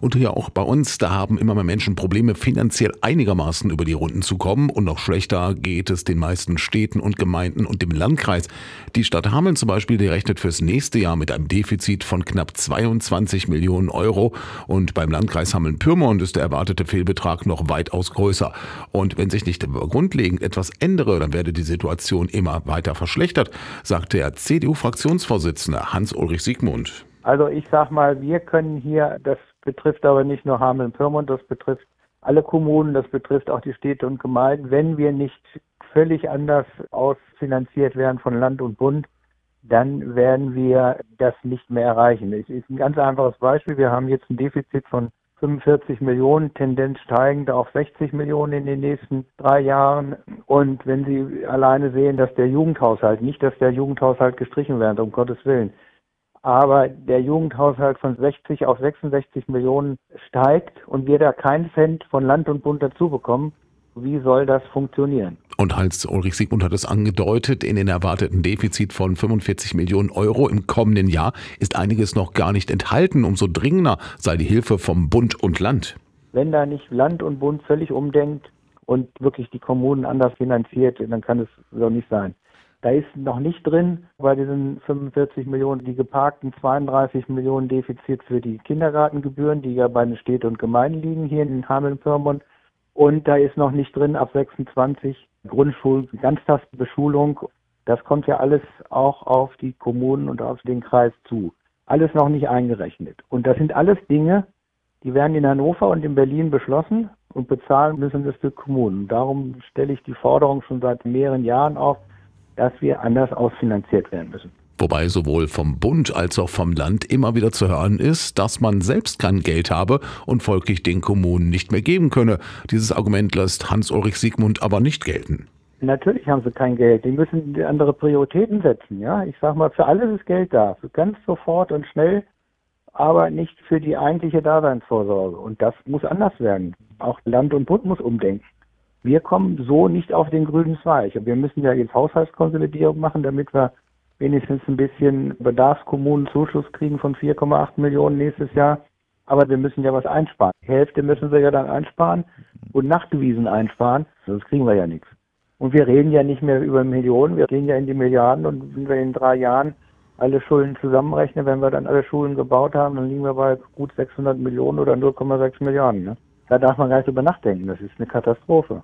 Und hier auch bei uns, da haben immer mehr Menschen Probleme, finanziell einigermaßen über die Runden zu kommen. Und noch schlechter geht es den meisten Städten und Gemeinden und dem Landkreis. Die Stadt Hameln zum Beispiel, die rechnet fürs nächste Jahr mit einem Defizit von knapp 22 Millionen Euro. Und beim Landkreis Hameln-Pyrmont ist der erwartete Fehlbetrag noch weitaus größer. Und wenn sich nicht grundlegend etwas ändere, dann werde die Situation immer weiter verschlechtert, sagt der CDU-Fraktionsvorsitzende Hans-Ulrich Siegmund. Also ich sag mal, wir können hier, das betrifft aber nicht nur Hameln-Pyrmont, das betrifft alle Kommunen, das betrifft auch die Städte und Gemeinden, wenn wir nicht völlig anders ausfinanziert werden von Land und Bund, dann werden wir das nicht mehr erreichen. Es ist ein ganz einfaches Beispiel. Wir haben jetzt ein Defizit von 45 Millionen, Tendenz steigend auf 60 Millionen in den nächsten drei Jahren. Und wenn Sie alleine sehen, dass der Jugendhaushalt, nicht, dass der Jugendhaushalt gestrichen wird, um Gottes Willen, aber der Jugendhaushalt von 60 auf 66 Millionen steigt und wir da keinen Cent von Land und Bund dazu bekommen, wie soll das funktionieren? Und Heinz-Ulrich Siegmund hat es angedeutet, in den erwarteten Defizit von 45 Millionen Euro im kommenden Jahr ist einiges noch gar nicht enthalten. Umso dringender sei die Hilfe vom Bund und Land. Wenn da nicht Land und Bund völlig umdenkt und wirklich die Kommunen anders finanziert, dann kann es so nicht sein. Da ist noch nicht drin bei diesen 45 Millionen die geparkten 32 Millionen Defizit für die Kindergartengebühren, die ja bei den Städten und Gemeinden liegen hier in Hameln-Pyrmont. Und da ist noch nicht drin ab 26 Grundschul, Ganztagsbeschulung. Das kommt ja alles auch auf die Kommunen und auf den Kreis zu. Alles noch nicht eingerechnet. Und das sind alles Dinge, die werden in Hannover und in Berlin beschlossen und bezahlen müssen das die Kommunen. Darum stelle ich die Forderung schon seit mehreren Jahren auf, dass wir anders ausfinanziert werden müssen. Wobei sowohl vom Bund als auch vom Land immer wieder zu hören ist, dass man selbst kein Geld habe und folglich den Kommunen nicht mehr geben könne. Dieses Argument lässt Hans-Ulrich Siegmund aber nicht gelten. Natürlich haben sie kein Geld. Die müssen andere Prioritäten setzen. Ja, ich sage mal, für alles ist Geld da, für ganz sofort und schnell, aber nicht für die eigentliche Daseinsvorsorge. Und das muss anders werden. Auch Land und Bund muss umdenken. Wir kommen so nicht auf den grünen Zweig. Wir müssen ja jetzt Haushaltskonsolidierung machen, damit wir wenigstens ein bisschen Bedarfskommunenzuschuss kriegen von 4,8 Millionen nächstes Jahr. Aber wir müssen ja was einsparen. Die Hälfte müssen wir ja dann einsparen und nachgewiesen einsparen, sonst kriegen wir ja nichts. Und wir reden ja nicht mehr über Millionen, wir gehen ja in die Milliarden und wenn wir in drei Jahren alle Schulden zusammenrechnen, wenn wir dann alle Schulen gebaut haben, dann liegen wir bei gut 600 Millionen oder 0,6 Milliarden. Ne? Da darf man gar nicht drüber nachdenken, das ist eine Katastrophe.